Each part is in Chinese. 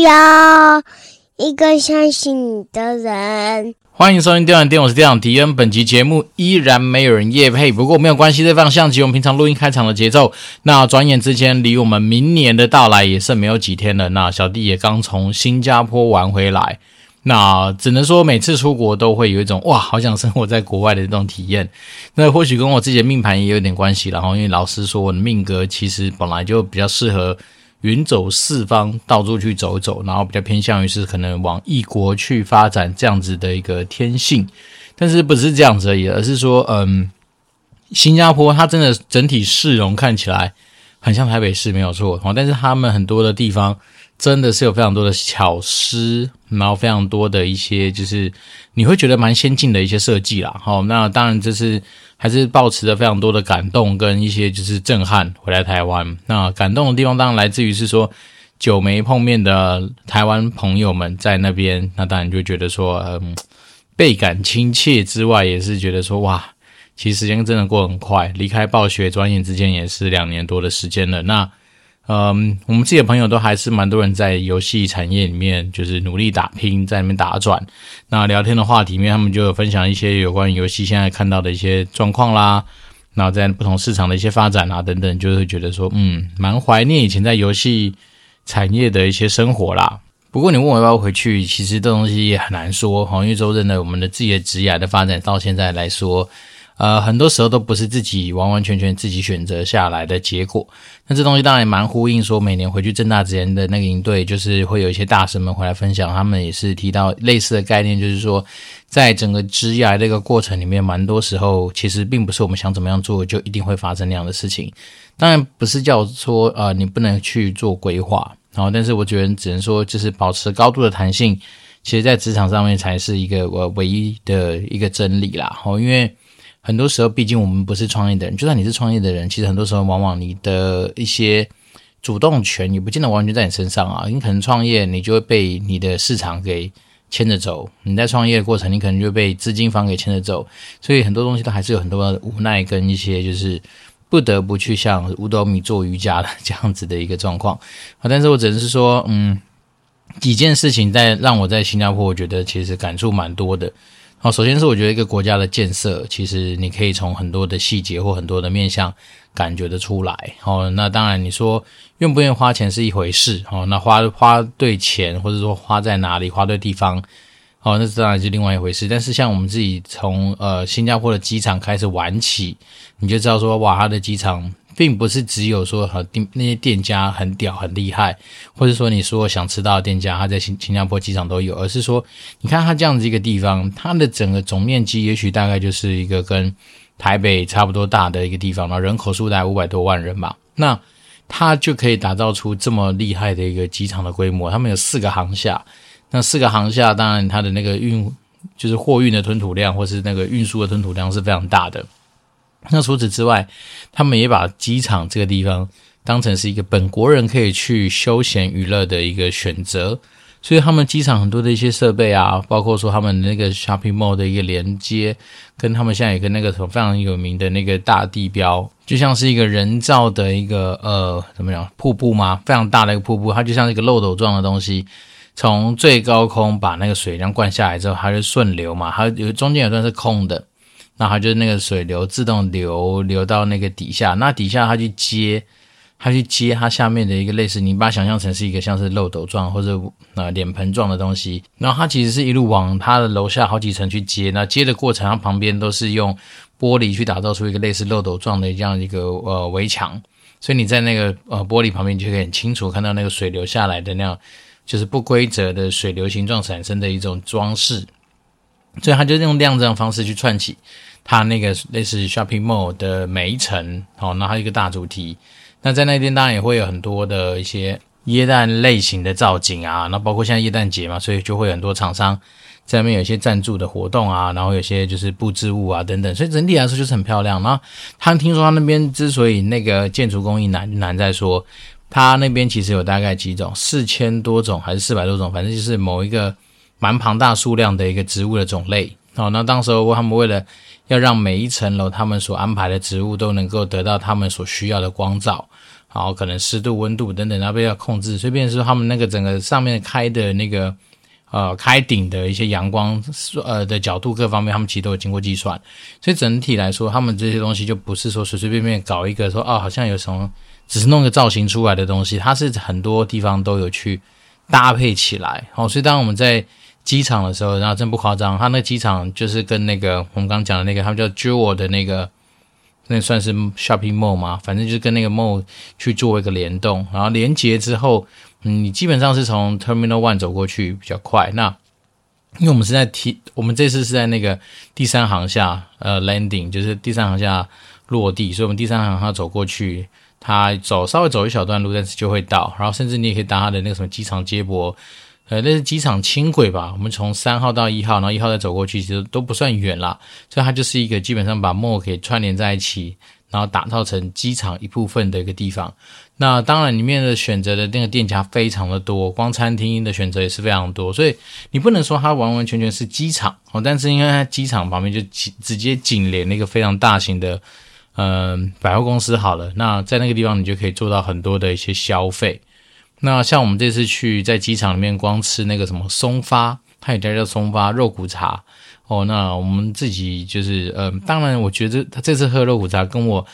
也需要一个相信你的人。欢迎收听电玩店，我是店长迪恩。本集节目依然没有人夜配，不过没有关系，这放像极我们平常录音开场的节奏。那转眼之间，离我们明年的到来也剩没有几天了。那小弟也刚从新加坡玩回来，那只能说每次出国都会有一种哇，好想生活在国外的这种体验。那或许跟我自己的命盘也有点关系，然后因为老师说我的命格其实本来就比较适合。云走四方，到处去走走，然后比较偏向于是可能往异国去发展这样子的一个天性，但是不是这样子而已，而是说，嗯，新加坡它真的整体市容看起来很像台北市，没有错哦，但是他们很多的地方。真的是有非常多的巧思，然后非常多的一些，就是你会觉得蛮先进的一些设计啦。好，那当然这是还是抱持着非常多的感动跟一些就是震撼回来台湾。那感动的地方当然来自于是说久没碰面的台湾朋友们在那边，那当然就觉得说嗯倍感亲切之外，也是觉得说哇，其实时间真的过很快，离开暴雪转眼之间也是两年多的时间了。那嗯，我们自己的朋友都还是蛮多人在游戏产业里面，就是努力打拼，在那边打转。那聊天的话题面，他们就有分享一些有关于游戏现在看到的一些状况啦，然后在不同市场的一些发展啊等等，就会觉得说，嗯，蛮怀念以前在游戏产业的一些生活啦。不过你问我要不要回去，其实这东西也很难说，因为说真的，我们的自己的职业的发展到现在来说。呃，很多时候都不是自己完完全全自己选择下来的结果。那这东西当然也蛮呼应，说每年回去正大之前的那个营队，就是会有一些大神们回来分享，他们也是提到类似的概念，就是说，在整个职涯这个过程里面，蛮多时候其实并不是我们想怎么样做就一定会发生那样的事情。当然不是叫说呃你不能去做规划，然后但是我觉得只能说就是保持高度的弹性，其实在职场上面才是一个我唯一的一个真理啦。哦，因为。很多时候，毕竟我们不是创业的人，就算你是创业的人，其实很多时候，往往你的一些主动权也不见得完全在你身上啊。你可能创业，你就会被你的市场给牵着走；你在创业的过程，你可能就被资金方给牵着走。所以很多东西都还是有很多的无奈跟一些就是不得不去像五斗米做瑜伽的这样子的一个状况啊。但是我只能是说，嗯，几件事情在让我在新加坡，我觉得其实感触蛮多的。好，首先是我觉得一个国家的建设，其实你可以从很多的细节或很多的面向感觉得出来。哦，那当然你说愿不愿意花钱是一回事。哦，那花花对钱，或者说花在哪里，花对地方，哦，那当然是另外一回事。但是像我们自己从呃新加坡的机场开始玩起，你就知道说哇，它的机场。并不是只有说和店那些店家很屌很厉害，或者说你说想吃到的店家，他在新新加坡机场都有，而是说你看它这样子一个地方，它的整个总面积也许大概就是一个跟台北差不多大的一个地方，然后人口数大概五百多万人吧，那它就可以打造出这么厉害的一个机场的规模。他们有四个航厦，那四个航厦当然它的那个运就是货运的吞吐量，或是那个运输的吞吐量是非常大的。那除此之外，他们也把机场这个地方当成是一个本国人可以去休闲娱乐的一个选择，所以他们机场很多的一些设备啊，包括说他们那个 shopping mall 的一个连接，跟他们现在有个那个什么非常有名的那个大地标，就像是一个人造的一个呃怎么样瀑布吗？非常大的一个瀑布，它就像一个漏斗状的东西，从最高空把那个水量灌下来之后，它就顺流嘛，它有中间有段是空的。那它就是那个水流自动流流到那个底下，那底下它去接，它去接它下面的一个类似，你把它想象成是一个像是漏斗状或者呃脸盆状的东西，然后它其实是一路往它的楼下好几层去接，那接的过程它旁边都是用玻璃去打造出一个类似漏斗状的这样一个呃围墙，所以你在那个呃玻璃旁边就可以很清楚看到那个水流下来的那样，就是不规则的水流形状产生的一种装饰，所以它就是用这样这样方式去串起。它那个类似 shopping mall 的每一层，好，那它一个大主题。那在那边当然也会有很多的一些耶诞类型的造景啊，那包括现在耶诞节嘛，所以就会有很多厂商在那边有一些赞助的活动啊，然后有些就是布置物啊等等，所以整体来说就是很漂亮。然后他听说他那边之所以那个建筑工艺难难在说，他那边其实有大概几种，四千多种还是四百多种，反正就是某一个蛮庞大数量的一个植物的种类。好，那当时候他们为了要让每一层楼他们所安排的植物都能够得到他们所需要的光照，然后可能湿度、温度等等，那边要控制，所以变说他们那个整个上面开的那个呃开顶的一些阳光呃的角度各方面，他们其实都有经过计算，所以整体来说，他们这些东西就不是说随随便便搞一个说哦，好像有什么只是弄个造型出来的东西，它是很多地方都有去搭配起来。好，所以当我们在机场的时候，然后真不夸张，他那机场就是跟那个我们刚讲的那个，他们叫 Jewel 的那个。那算是 shopping mall 吗？反正就是跟那个 mall 去做一个联动，然后连接之后，嗯，你基本上是从 terminal one 走过去比较快。那因为我们是在 T，我们这次是在那个第三航厦呃 landing，就是第三航厦落地，所以我们第三航厦走过去，它走稍微走一小段路，但是就会到。然后甚至你也可以搭它的那个什么机场接驳。呃，那是机场轻轨吧？我们从三号到一号，然后一号再走过去，其实都不算远啦。所以它就是一个基本上把 mall 给串联在一起，然后打造成机场一部分的一个地方。那当然，里面的选择的那个店家非常的多，光餐厅的选择也是非常多。所以你不能说它完完全全是机场哦，但是因为它机场旁边就直接紧连那个非常大型的嗯、百货公司好了，那在那个地方你就可以做到很多的一些消费。那像我们这次去在机场里面光吃那个什么松发，它有家叫松发肉骨茶哦。那我们自己就是，呃，当然我觉得他这次喝肉骨茶跟我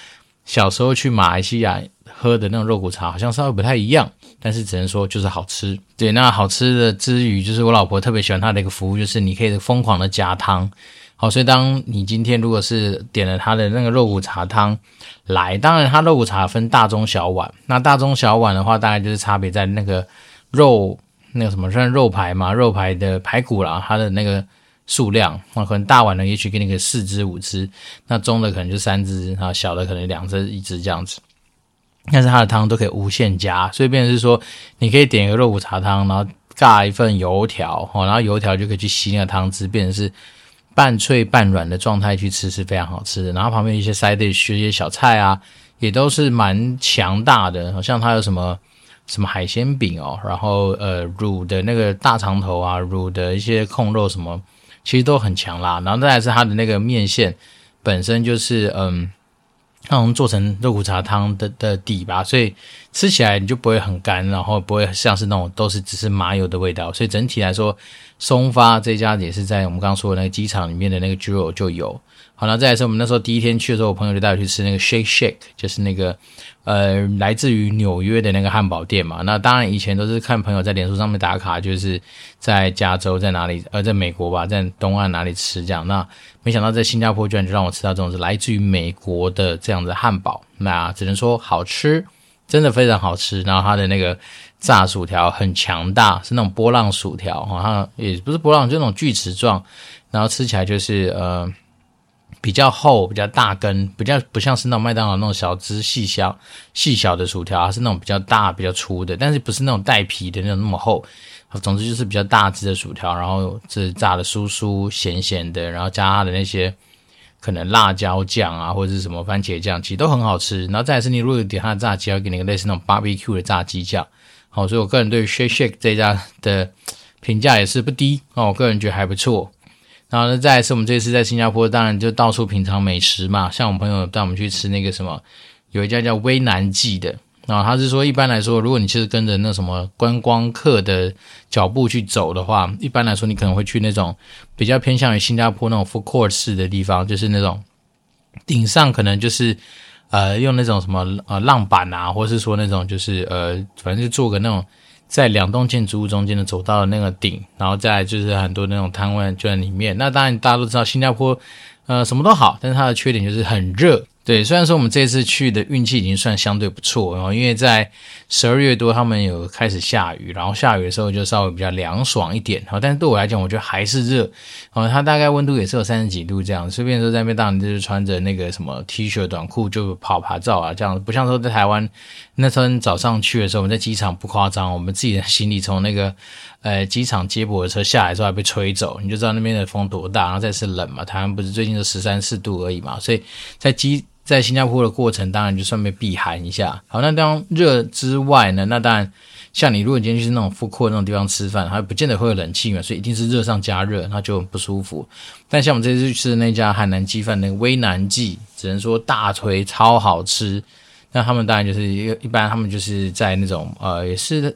小时候去马来西亚喝的那种肉骨茶好像稍微不太一样，但是只能说就是好吃。对，那好吃的之余，就是我老婆特别喜欢它的一个服务，就是你可以疯狂的加汤。好，所以当你今天如果是点了他的那个肉骨茶汤来，当然他肉骨茶分大中小碗，那大中小碗的话，大概就是差别在那个肉那个什么算肉排嘛，肉排的排骨啦，它的那个数量，那可能大碗的也许给你个四只五只，那中的可能就三只，然后小的可能两只一只这样子，但是它的汤都可以无限加，所以变成是说你可以点一个肉骨茶汤，然后尬一份油条哦，然后油条就可以去吸那个汤汁，变成是。半脆半软的状态去吃是非常好吃的，然后旁边一些 side dish 一些小菜啊，也都是蛮强大的，好像它有什么什么海鲜饼哦，然后呃卤的那个大肠头啊，卤的一些控肉什么，其实都很强辣，然后再来是它的那个面线本身就是嗯。那我们做成肉骨茶汤的的底吧，所以吃起来你就不会很干，然后不会像是那种都是只是麻油的味道。所以整体来说，松发这家也是在我们刚刚说的那个机场里面的那个 Jewel 就有。好，那再来是我们那时候第一天去的时候，我朋友就带我去吃那个 Shake Shake，就是那个。呃，来自于纽约的那个汉堡店嘛，那当然以前都是看朋友在脸书上面打卡，就是在加州在哪里，呃，在美国吧，在东岸哪里吃这样。那没想到在新加坡居然就让我吃到这种是来自于美国的这样的汉堡，那只能说好吃，真的非常好吃。然后它的那个炸薯条很强大，是那种波浪薯条，好像也不是波浪，就那种锯齿状，然后吃起来就是呃。比较厚，比较大根，比较不像是那种麦当劳那种小只细小细小的薯条，而是那种比较大、比较粗的，但是不是那种带皮的那种那么厚。总之就是比较大只的薯条，然后是炸的酥酥咸咸的，然后加它的那些可能辣椒酱啊，或者是什么番茄酱，其实都很好吃。然后再是你如果点它的炸鸡，要给你个类似那种 barbecue 的炸鸡酱。好，所以我个人对 Shake Shake 这家的评价也是不低哦，我个人觉得还不错。然后呢，再来是我们这次在新加坡，当然就到处品尝美食嘛。像我朋友带我们去吃那个什么，有一家叫威南记的。然后他是说，一般来说，如果你其实跟着那什么观光客的脚步去走的话，一般来说你可能会去那种比较偏向于新加坡那种 food court 式的地方，就是那种顶上可能就是呃用那种什么呃浪板啊，或是说那种就是呃反正就做个那种。在两栋建筑物中间的走道的那个顶，然后再就是很多那种摊位就在里面。那当然大家都知道新加坡，呃，什么都好，但是它的缺点就是很热。对，虽然说我们这次去的运气已经算相对不错，然后因为在十二月多，他们有开始下雨，然后下雨的时候就稍微比较凉爽一点。好，但是对我来讲，我觉得还是热。哦，它大概温度也是有三十几度这样，随便说在那边当然就是穿着那个什么 T 恤短裤就跑爬照啊这样，不像说在台湾那天早上去的时候，我们在机场不夸张，我们自己的行李从那个呃机场接驳的车下来之后还被吹走，你就知道那边的风多大，然后再是冷嘛，台湾不是最近就十三四度而已嘛，所以在机。在新加坡的过程，当然就顺便避寒一下。好，那当热之外呢，那当然像你如果你今天去那种富国那种地方吃饭，还不见得会有冷气嘛，所以一定是热上加热，那就很不舒服。但像我们这次去吃的那家海南鸡饭，那个威南记，只能说大推超好吃。那他们当然就是一一般，他们就是在那种呃，也是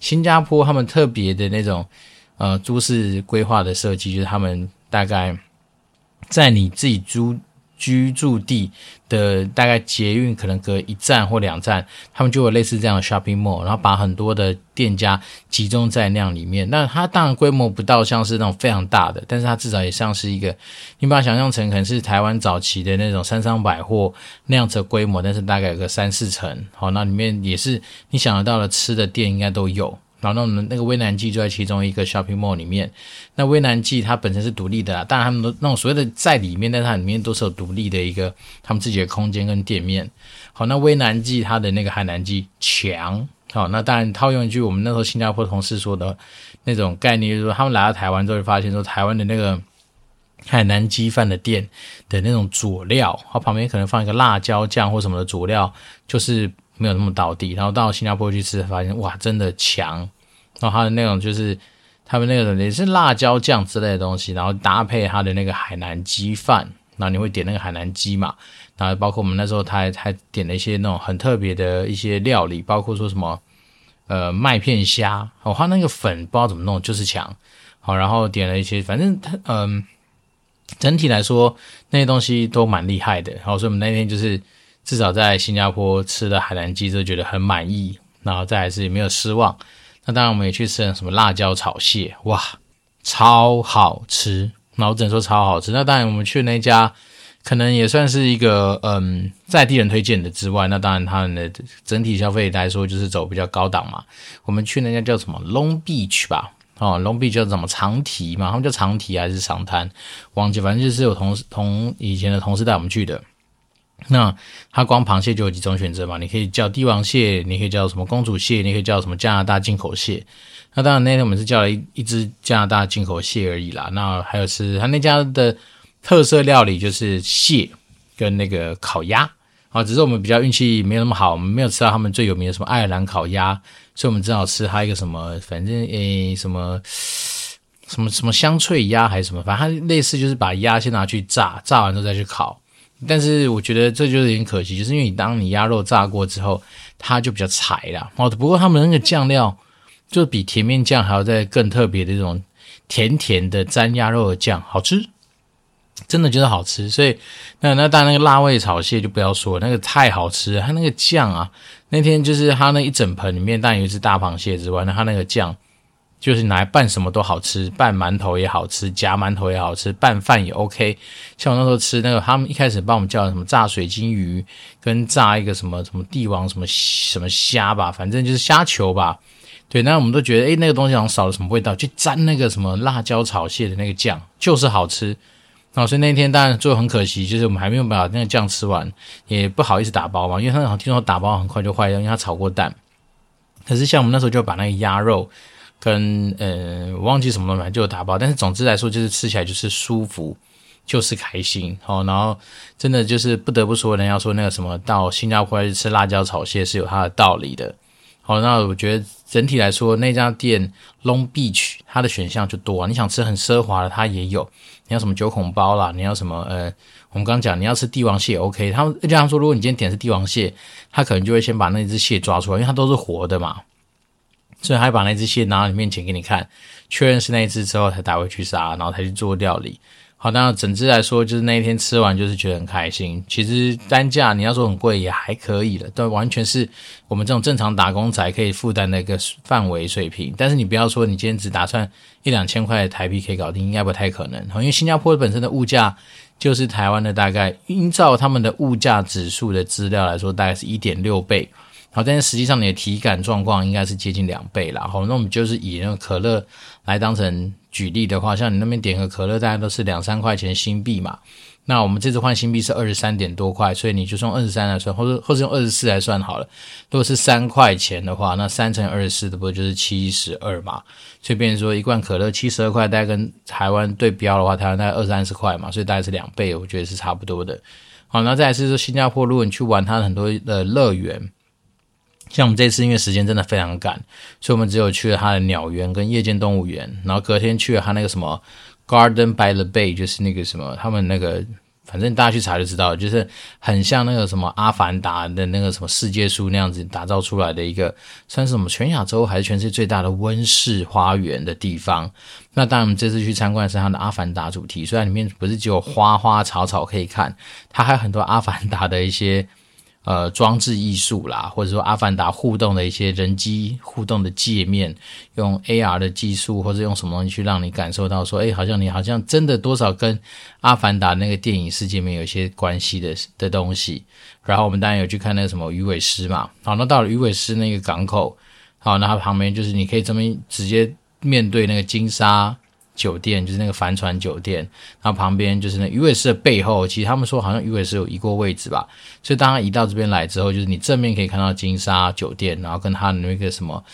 新加坡他们特别的那种呃都市规划的设计，就是他们大概在你自己租。居住地的大概捷运可能隔一站或两站，他们就有类似这样的 shopping mall，然后把很多的店家集中在那样里面。那它当然规模不到像是那种非常大的，但是它至少也像是一个，你把它想象成可能是台湾早期的那种三商百货那样子的规模，但是大概有个三四层。好，那里面也是你想得到的吃的店应该都有。然后那那个威南记就在其中一个 shopping mall 里面。那威南记它本身是独立的啦，当然他们都那种所谓的在里面，但它里面都是有独立的一个他们自己的空间跟店面。好，那威南记它的那个海南鸡强。好，那当然套用一句我们那时候新加坡同事说的那种概念，就是说他们来到台湾之后就，发现说台湾的那个海南鸡饭的店的那种佐料，它，旁边可能放一个辣椒酱或什么的佐料，就是。没有那么道地，然后到新加坡去吃，发现哇，真的强。然后它的那种就是他们那个也是辣椒酱之类的东西，然后搭配它的那个海南鸡饭，然后你会点那个海南鸡嘛？然后包括我们那时候他还还点了一些那种很特别的一些料理，包括说什么呃麦片虾，哦，他那个粉不知道怎么弄，就是强。好，然后点了一些，反正他嗯、整体来说那些东西都蛮厉害的。然后所以我们那天就是。至少在新加坡吃的海南鸡就觉得很满意，然后再来是也没有失望。那当然我们也去吃了什么辣椒炒蟹，哇，超好吃！那我只能说超好吃。那当然我们去那家可能也算是一个嗯在地人推荐的之外，那当然他们的整体消费来说就是走比较高档嘛。我们去那家叫什么 Long Beach 吧，哦，Long Beach 叫什么长堤嘛，他们叫长堤还是长滩？忘记，反正就是有同事同以前的同事带我们去的。那它光螃蟹就有几种选择嘛？你可以叫帝王蟹，你可以叫什么公主蟹，你可以叫什么加拿大进口蟹。那当然那天我们是叫了一一只加拿大进口蟹而已啦。那还有是他那家的特色料理就是蟹跟那个烤鸭啊，只是我们比较运气没有那么好，我们没有吃到他们最有名的什么爱尔兰烤鸭，所以我们只好吃它一个什么，反正诶什么什么什么香脆鸭还是什么，反正它类似就是把鸭先拿去炸，炸完之后再去烤。但是我觉得这就是有点可惜，就是因为你当你鸭肉炸过之后，它就比较柴啦。哦，不过他们那个酱料就比甜面酱还要再更特别的这种甜甜的沾鸭肉的酱，好吃，真的就是好吃。所以那那当然那个辣味炒蟹就不要说，那个太好吃了。它那个酱啊，那天就是它那一整盆里面，当然有一只大螃蟹之外，那它那个酱。就是拿来拌什么都好吃，拌馒头也好吃，夹馒头也好吃，拌饭也 OK。像我那时候吃那个，他们一开始帮我们叫什么炸水晶鱼，跟炸一个什么什么帝王什么什么虾吧，反正就是虾球吧。对，那我们都觉得，诶，那个东西好像少了什么味道，就沾那个什么辣椒炒蟹的那个酱，就是好吃。然后所以那天当然最后很可惜，就是我们还没有把那个酱吃完，也不好意思打包嘛，因为他好像听说打包很快就坏掉，因为他炒过蛋。可是像我们那时候就把那个鸭肉。跟呃，忘记什么东西，就有打包。但是总之来说，就是吃起来就是舒服，就是开心哦。然后真的就是不得不说，人家说那个什么到新加坡去吃辣椒炒蟹是有它的道理的。好，那我觉得整体来说，那家店 Long Beach 它的选项就多。你想吃很奢华的，它也有。你要什么九孔包啦，你要什么呃，我们刚讲你要吃帝王蟹 OK。他们这样说，如果你今天点的是帝王蟹，他可能就会先把那只蟹抓出来，因为它都是活的嘛。所以还把那只蟹拿到你面前给你看，确认是那一只之后才打回去杀，然后才去做料理。好，那整只来说，就是那一天吃完就是觉得很开心。其实单价你要说很贵也还可以了，但完全是我们这种正常打工仔可以负担的一个范围水平。但是你不要说你今天只打算一两千块台币可以搞定，应该不太可能。因为新加坡本身的物价就是台湾的大概，依照他们的物价指数的资料来说，大概是一点六倍。好，但是实际上你的体感状况应该是接近两倍啦。好，那我们就是以那个可乐来当成举例的话，像你那边点个可乐，大家都是两三块钱新币嘛。那我们这次换新币是二十三点多块，所以你就用二十三来算，或者或者用二十四来算好了。如果是三块钱的话，那三乘二十四的不就是七十二嘛？所以变成说一罐可乐七十二块，大概跟台湾对标的话，台湾大概二三十块嘛，所以大概是两倍，我觉得是差不多的。好，那再来是说新加坡，如果你去玩它很多的乐园。像我们这次因为时间真的非常赶，所以我们只有去了它的鸟园跟夜间动物园，然后隔天去了它那个什么 Garden by the Bay，就是那个什么他们那个反正大家去查就知道，就是很像那个什么《阿凡达》的那个什么世界树那样子打造出来的一个，算是什么全亚洲还是全世界最大的温室花园的地方。那当然，我们这次去参观的是它的《阿凡达》主题，虽然里面不是只有花花草草可以看，它还有很多《阿凡达》的一些。呃，装置艺术啦，或者说阿凡达互动的一些人机互动的界面，用 AR 的技术，或者用什么东西去让你感受到说，哎，好像你好像真的多少跟阿凡达那个电影世界面有一些关系的的东西。然后我们当然有去看那个什么鱼尾狮嘛，好，那到了鱼尾狮那个港口，好，那它旁边就是你可以这么直接面对那个金沙。酒店就是那个帆船酒店，然后旁边就是那鱼尾狮的背后。其实他们说好像鱼尾狮有移过位置吧，所以当他移到这边来之后，就是你正面可以看到金沙酒店，然后跟他的那个什么，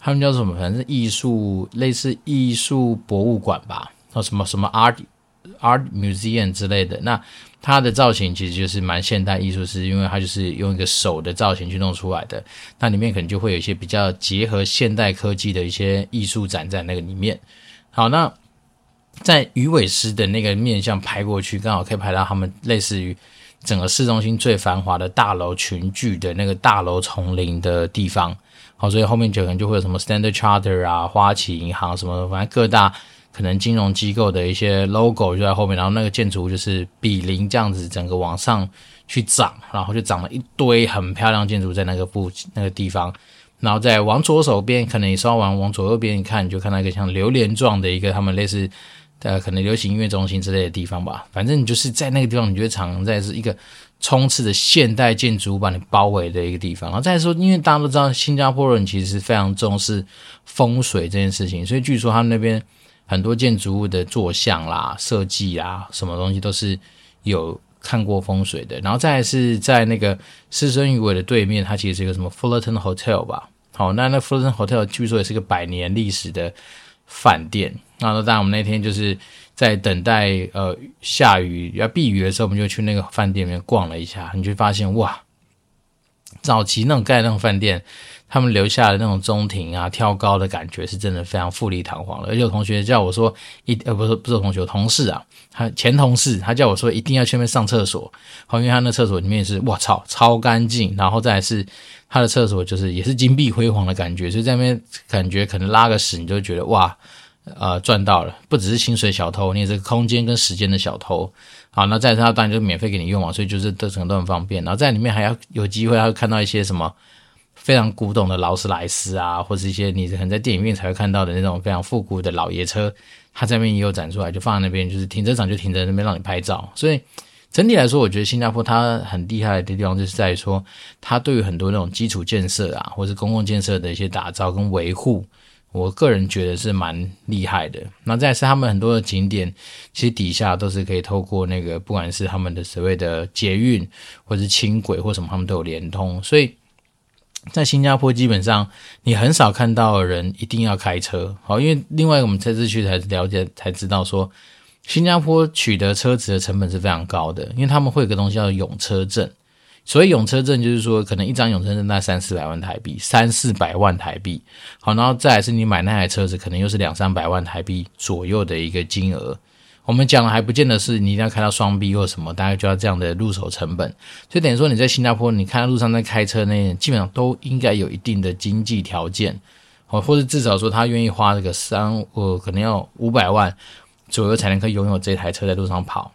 他们叫什么？反正艺术类似艺术博物馆吧，或什么什么 art art museum 之类的。那它的造型其实就是蛮现代艺术，是因为它就是用一个手的造型去弄出来的。那里面可能就会有一些比较结合现代科技的一些艺术展在那个里面。好，那。在鱼尾狮的那个面向拍过去，刚好可以拍到他们类似于整个市中心最繁华的大楼群聚的那个大楼丛林的地方。好，所以后面就可能就会有什么 Standard Charter 啊、花旗银行什么，反正各大可能金融机构的一些 logo 就在后面。然后那个建筑物就是比邻这样子，整个往上去长，然后就长了一堆很漂亮建筑在那个部那个地方。然后再往左手边，可能你稍微往往左右边一看，你就看到一个像榴莲状的一个他们类似。呃，可能流行音乐中心之类的地方吧，反正你就是在那个地方，你觉得常在是一个充斥着现代建筑物把你包围的一个地方。然后再说，因为大家都知道新加坡人其实非常重视风水这件事情，所以据说他们那边很多建筑物的坐向啦、设计啊，什么东西都是有看过风水的。然后再是在那个狮身鱼尾的对面，它其实是一个什么 Fullerton Hotel 吧？好，那那 Fullerton Hotel 据说也是个百年历史的饭店。然后，当然我们那天就是在等待呃下雨要避雨的时候，我们就去那个饭店里面逛了一下，你就发现哇，早期那种盖那种饭店，他们留下的那种中庭啊、跳高的感觉，是真的非常富丽堂皇的。而且有同学叫我说一呃不是不是同学，同事啊，他前同事，他叫我说一定要去那边上厕所，好，因为他那厕所里面是哇操超干净，然后再来是他的厕所就是也是金碧辉煌的感觉，所以在那边感觉可能拉个屎你就觉得哇。呃，赚到了，不只是薪水小偷，你也是空间跟时间的小偷。好，那在他当然就免费给你用嘛，所以就是都整个都很方便。然后在里面还要有机会，还会看到一些什么非常古董的劳斯莱斯啊，或是一些你可能在电影院才会看到的那种非常复古的老爷车，它这边也有展出来，就放在那边，就是停车场就停在那边让你拍照。所以整体来说，我觉得新加坡它很厉害的地方就是在于说，它对于很多那种基础建设啊，或是公共建设的一些打造跟维护。我个人觉得是蛮厉害的。那再是他们很多的景点，其实底下都是可以透过那个，不管是他们的所谓的捷运，或是轻轨或什么，他们都有连通。所以在新加坡，基本上你很少看到的人一定要开车。好，因为另外我们这次去才了解才知道说，新加坡取得车子的成本是非常高的，因为他们会有个东西叫永车证。所以永车证就是说，可能一张永车证大概三四百万台币，三四百万台币。好，然后再是你买那台车子，可能又是两三百万台币左右的一个金额。我们讲的还不见得是你一定要开到双 B 或什么，大概就要这样的入手成本。所以等于说你在新加坡，你看到路上在开车那些，基本上都应该有一定的经济条件，哦，或者至少说他愿意花这个三，呃，可能要五百万左右才能可以拥有这台车在路上跑。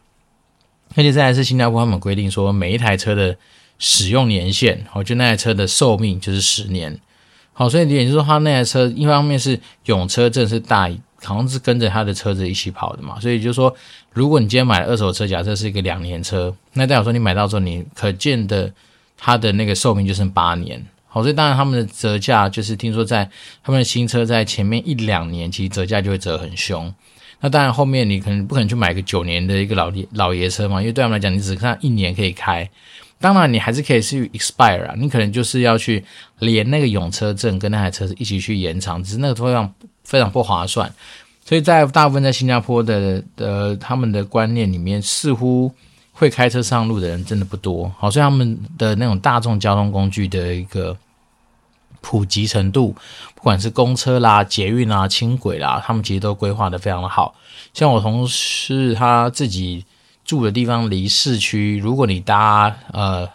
而且再来是新加坡他们规定说，每一台车的使用年限，哦，就那台车的寿命就是十年，好，所以也就是说，他那台车一方面是永车证是大，好像是跟着他的车子一起跑的嘛，所以就是说，如果你今天买二手车，假设是一个两年车，那代表说你买到之后，你可见的它的那个寿命就剩八年，好，所以当然他们的折价就是听说在他们的新车在前面一两年，其实折价就会折很凶，那当然后面你可能不可能去买个九年的一个老爷老爷车嘛，因为对他们来讲，你只看一年可以开。当然，你还是可以去 expire 啊，你可能就是要去连那个永车证跟那台车子一起去延长，只是那个非常非常不划算。所以在大部分在新加坡的的他们的观念里面，似乎会开车上路的人真的不多。好，所以他们的那种大众交通工具的一个普及程度，不管是公车啦、捷运啦、轻轨啦，他们其实都规划得非常的好。像我同事他自己。住的地方离市区，如果你搭呃，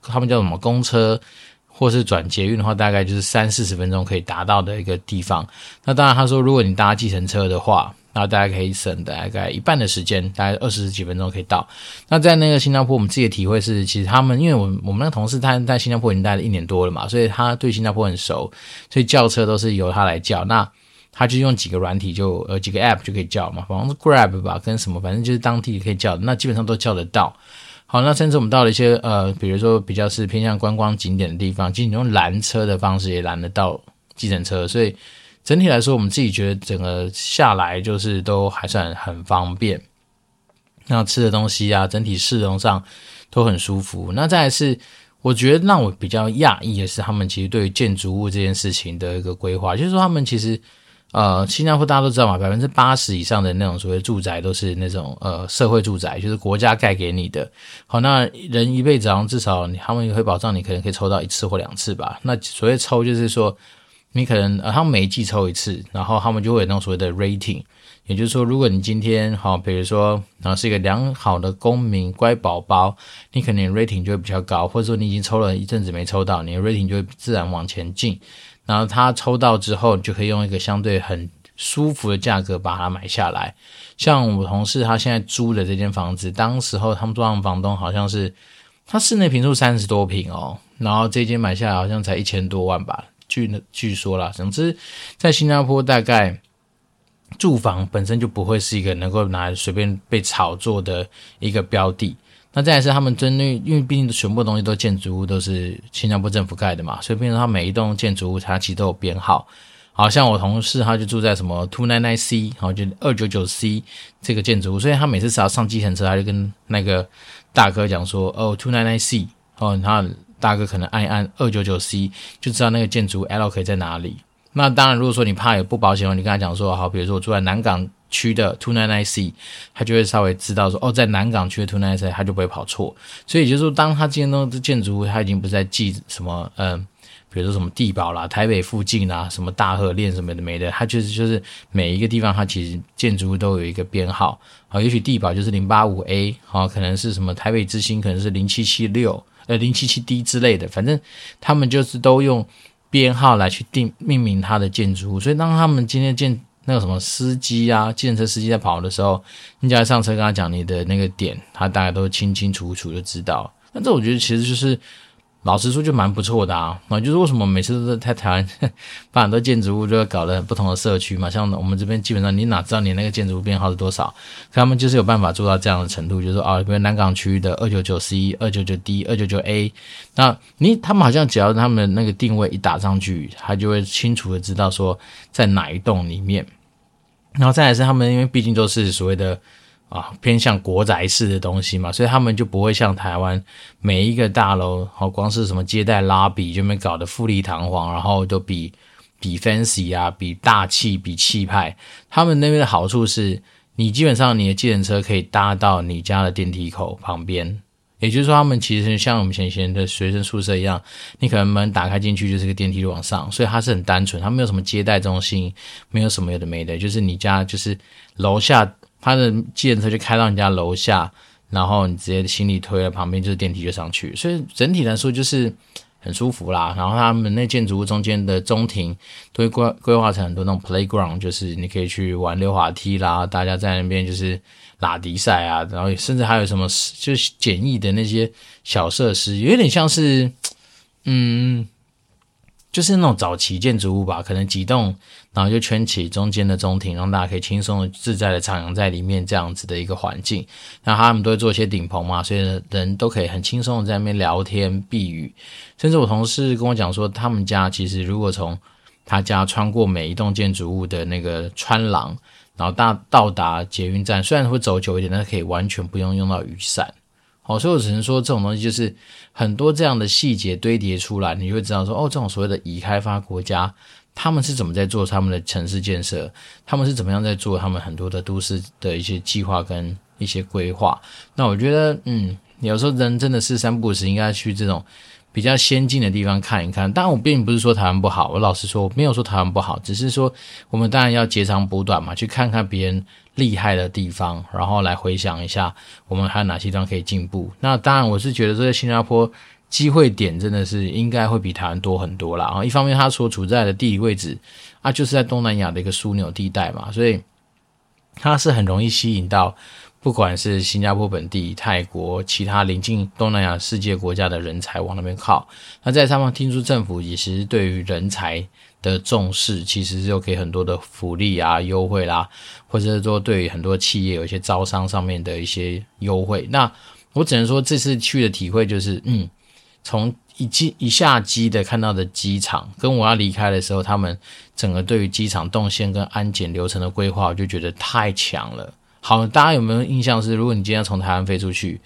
他们叫什么公车，或是转捷运的话，大概就是三四十分钟可以达到的一个地方。那当然，他说如果你搭计程车的话，那大家可以省大概一半的时间，大概二十几分钟可以到。那在那个新加坡，我们自己的体会是，其实他们因为我我们那个同事他在新加坡已经待了一年多了嘛，所以他对新加坡很熟，所以叫车都是由他来叫。那他就用几个软体就呃几个 App 就可以叫嘛，反正是 Grab 吧，跟什么，反正就是当地可以叫，那基本上都叫得到。好，那甚至我们到了一些呃，比如说比较是偏向观光景点的地方，其实你用拦车的方式也拦得到计程车，所以整体来说，我们自己觉得整个下来就是都还算很方便。那吃的东西啊，整体市容上都很舒服。那再来是，我觉得让我比较讶异的是，他们其实对于建筑物这件事情的一个规划，就是说他们其实。呃，新加坡大家都知道嘛，百分之八十以上的那种所谓住宅都是那种呃社会住宅，就是国家盖给你的。好，那人一辈子好像至少他们也会保障你可能可以抽到一次或两次吧。那所谓抽就是说，你可能呃他们每一季抽一次，然后他们就会有那种所谓的 rating，也就是说，如果你今天好，比如说然后是一个良好的公民乖宝宝，你可能 rating 就会比较高，或者说你已经抽了一阵子没抽到，你的 rating 就会自然往前进。然后他抽到之后，你就可以用一个相对很舒服的价格把它买下来。像我同事他现在租的这间房子，当时候他们租上房东好像是他室内坪数三十多坪哦，然后这间买下来好像才一千多万吧，据据说啦。总之，在新加坡大概住房本身就不会是一个能够拿来随便被炒作的一个标的。那再来是他们针对，因为毕竟全部东西都建筑物都是新加坡政府盖的嘛，所以变成他每一栋建筑物它其实都有编号。好像我同事他就住在什么 two nine nine C，然后就二九九 C 这个建筑物，所以他每次只要上计程车，他就跟那个大哥讲说，哦 two nine nine C，哦，然后大哥可能按一按二九九 C，就知道那个建筑 L 可以在哪里。那当然，如果说你怕有不保险的话，你跟他讲说，好，比如说我住在南港。区的 two nine nine C，他就会稍微知道说，哦，在南港区的 two nine nine C，他就不会跑错。所以就是说，当他今天弄的建筑物，他已经不再记什么，嗯、比如说什么地堡啦、台北附近啦、什么大河链什么的没的，他就是就是每一个地方，它其实建筑物都有一个编号。啊，也许地堡就是零八五 A，啊，可能是什么台北之星，可能是零七七六，呃，零七七 D 之类的，反正他们就是都用编号来去定命名它的建筑物。所以当他们今天建那个什么司机啊，计程车司机在跑的时候，你只要上车跟他讲你的那个点，他大概都清清楚楚就知道。那这我觉得其实就是。老实说，就蛮不错的啊。那就是为什么每次都是在台湾，把很多建筑物就搞得不同的社区嘛。像我们这边基本上，你哪知道你那个建筑物编号是多少？他们就是有办法做到这样的程度，就是说啊，比如南港区的二九九 C、二九九 D、二九九 A，那你他们好像只要他们那个定位一打上去，他就会清楚的知道说在哪一栋里面。然后再来是他们，因为毕竟都是所谓的。啊，偏向国宅式的东西嘛，所以他们就不会像台湾每一个大楼，好光是什么接待拉比就没搞得富丽堂皇，然后都比比 fancy 啊，比大气，比气派。他们那边的好处是，你基本上你的计程车可以搭到你家的电梯口旁边，也就是说，他们其实像我们以前的学生宿舍一样，你可能门打开进去就是个电梯往上，所以它是很单纯，它没有什么接待中心，没有什么有的没的，就是你家就是楼下。他的计程车就开到你家楼下，然后你直接行李推了，旁边就是电梯就上去，所以整体来说就是很舒服啦。然后他们那建筑物中间的中庭都会规规划成很多那种 playground，就是你可以去玩溜滑梯啦，大家在那边就是拉迪赛啊，然后甚至还有什么就是简易的那些小设施，有点像是嗯。就是那种早期建筑物吧，可能几栋，然后就圈起中间的中庭，让大家可以轻松的、自在的徜徉在里面，这样子的一个环境。那他们都会做一些顶棚嘛，所以人都可以很轻松的在那边聊天避雨。甚至我同事跟我讲说，他们家其实如果从他家穿过每一栋建筑物的那个穿廊，然后到到达捷运站，虽然会走久一点，但是可以完全不用用到雨伞。哦，所以我只能说，这种东西就是很多这样的细节堆叠出来，你会知道说，哦，这种所谓的已开发国家，他们是怎么在做他们的城市建设，他们是怎么样在做他们很多的都市的一些计划跟一些规划。那我觉得，嗯，有时候人真的是三不五时应该去这种比较先进的地方看一看。当然，我并不是说台湾不好，我老实说，我没有说台湾不好，只是说我们当然要截长补短嘛，去看看别人厉害的地方，然后来回想一下我们还有哪些地方可以进步。那当然，我是觉得这个新加坡机会点真的是应该会比台湾多很多啦。然后一方面，它所处在的地理位置啊，就是在东南亚的一个枢纽地带嘛，所以它是很容易吸引到。不管是新加坡本地、泰国、其他邻近东南亚世界国家的人才往那边靠，那在上方听说政府也是对于人才的重视，其实是有给很多的福利啊、优惠啦，或者是说对于很多企业有一些招商上面的一些优惠。那我只能说这次去的体会就是，嗯，从一机一下机的看到的机场，跟我要离开的时候，他们整个对于机场动线跟安检流程的规划，我就觉得太强了。好，大家有没有印象是，如果你今天从台湾飞出去，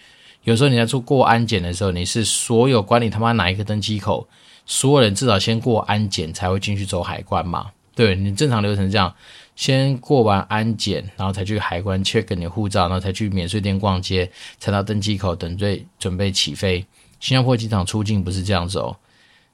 有时候你在做过安检的时候，你是所有管理他妈哪一个登机口，所有人至少先过安检才会进去走海关嘛？对，你正常流程这样，先过完安检，然后才去海关 check 你护照，然后才去免税店逛街，才到登机口等最准备起飞。新加坡机场出境不是这样子哦，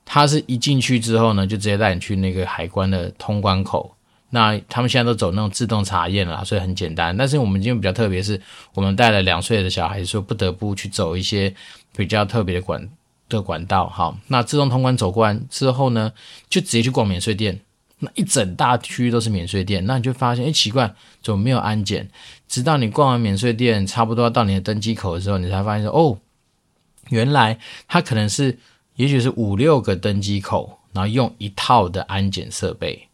他是一进去之后呢，就直接带你去那个海关的通关口。那他们现在都走那种自动查验了，所以很简单。但是我们今天比较特别，是我们带了两岁的小孩，说不得不去走一些比较特别的管的管道。好，那自动通关走过完之后呢，就直接去逛免税店。那一整大区都是免税店，那你就发现，哎，奇怪，怎么没有安检？直到你逛完免税店，差不多到你的登机口的时候，你才发现说，哦，原来它可能是，也许是五六个登机口，然后用一套的安检设备。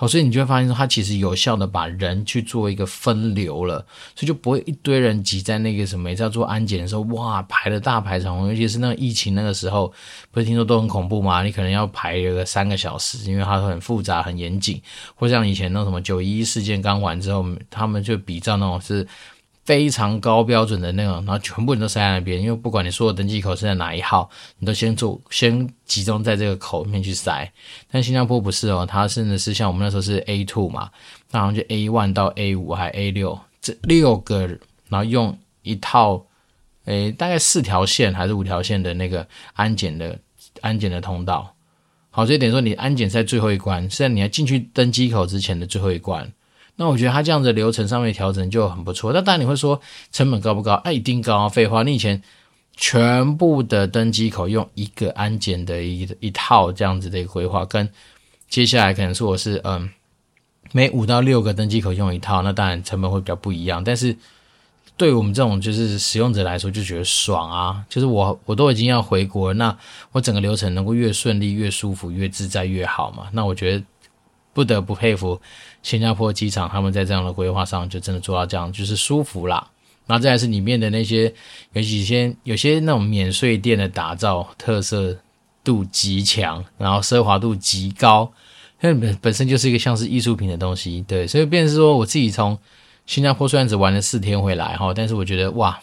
好，所以你就会发现说，它其实有效的把人去做一个分流了，所以就不会一堆人挤在那个什么，在做安检的时候，哇，排了大排长龙，尤其是那个疫情那个时候，不是听说都很恐怖吗？你可能要排一个三个小时，因为它很复杂、很严谨，或像以前那什么九一一事件刚完之后，他们就比较那种是。非常高标准的那种，然后全部人都塞在那边，因为不管你说的登机口是在哪一号，你都先做，先集中在这个口里面去塞。但新加坡不是哦，它甚至是像我们那时候是 A two 嘛，那好像就 A one 到 A 五还 A 六这六个，然后用一套，诶，大概四条线还是五条线的那个安检的安检的通道。好，所以等于说你安检在最后一关，是在你要进去登机口之前的最后一关。那我觉得他这样子流程上面调整就很不错。那当然你会说成本高不高？哎，一定高啊！废话，你以前全部的登机口用一个安检的一一套这样子的一个规划，跟接下来可能说我是嗯，每五到六个登机口用一套，那当然成本会比较不一样。但是对我们这种就是使用者来说，就觉得爽啊！就是我我都已经要回国了，那我整个流程能够越顺利、越舒服、越自在越好嘛？那我觉得。不得不佩服新加坡机场，他们在这样的规划上就真的做到这样，就是舒服啦。然后再是里面的那些有几些有些那种免税店的打造，特色度极强，然后奢华度极高，因为本本身就是一个像是艺术品的东西，对。所以变成是说，我自己从新加坡虽然只玩了四天回来哈，但是我觉得哇，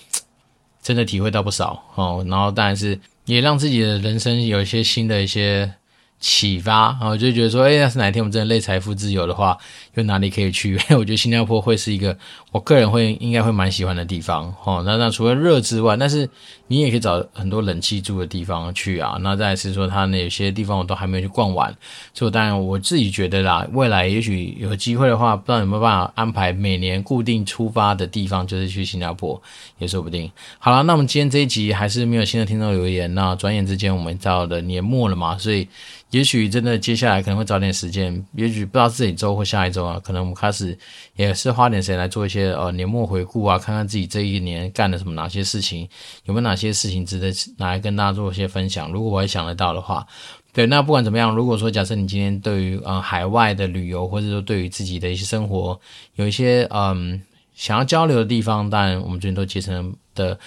真的体会到不少哦。然后当然是也让自己的人生有一些新的一些。启发然后就觉得说，哎，要是哪一天我们真的累财富自由的话，有哪里可以去？我觉得新加坡会是一个我个人会应该会蛮喜欢的地方。哦，那那除了热之外，但是你也可以找很多冷气住的地方去啊。那再是说，它那有些地方我都还没有去逛完，所以当然我自己觉得啦，未来也许有机会的话，不知道有没有办法安排每年固定出发的地方，就是去新加坡也说不定。好了，那我们今天这一集还是没有新的听众留言，那转眼之间我们到了年末了嘛，所以。也许真的接下来可能会找点时间，也许不知道这一周或下一周啊，可能我们开始也是花点时间来做一些呃年末回顾啊，看看自己这一年干了什么哪些事情，有没有哪些事情值得拿来跟大家做一些分享。如果我也想得到的话，对，那不管怎么样，如果说假设你今天对于呃海外的旅游，或者说对于自己的一些生活有一些嗯想要交流的地方，当然我们最近都竭诚的。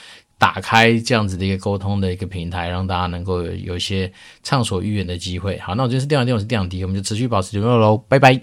打开这样子的一个沟通的一个平台，让大家能够有一些畅所欲言的机会。好，那我今天是电玩店，我是电玩迪，我们就持续保持联络喽，拜拜。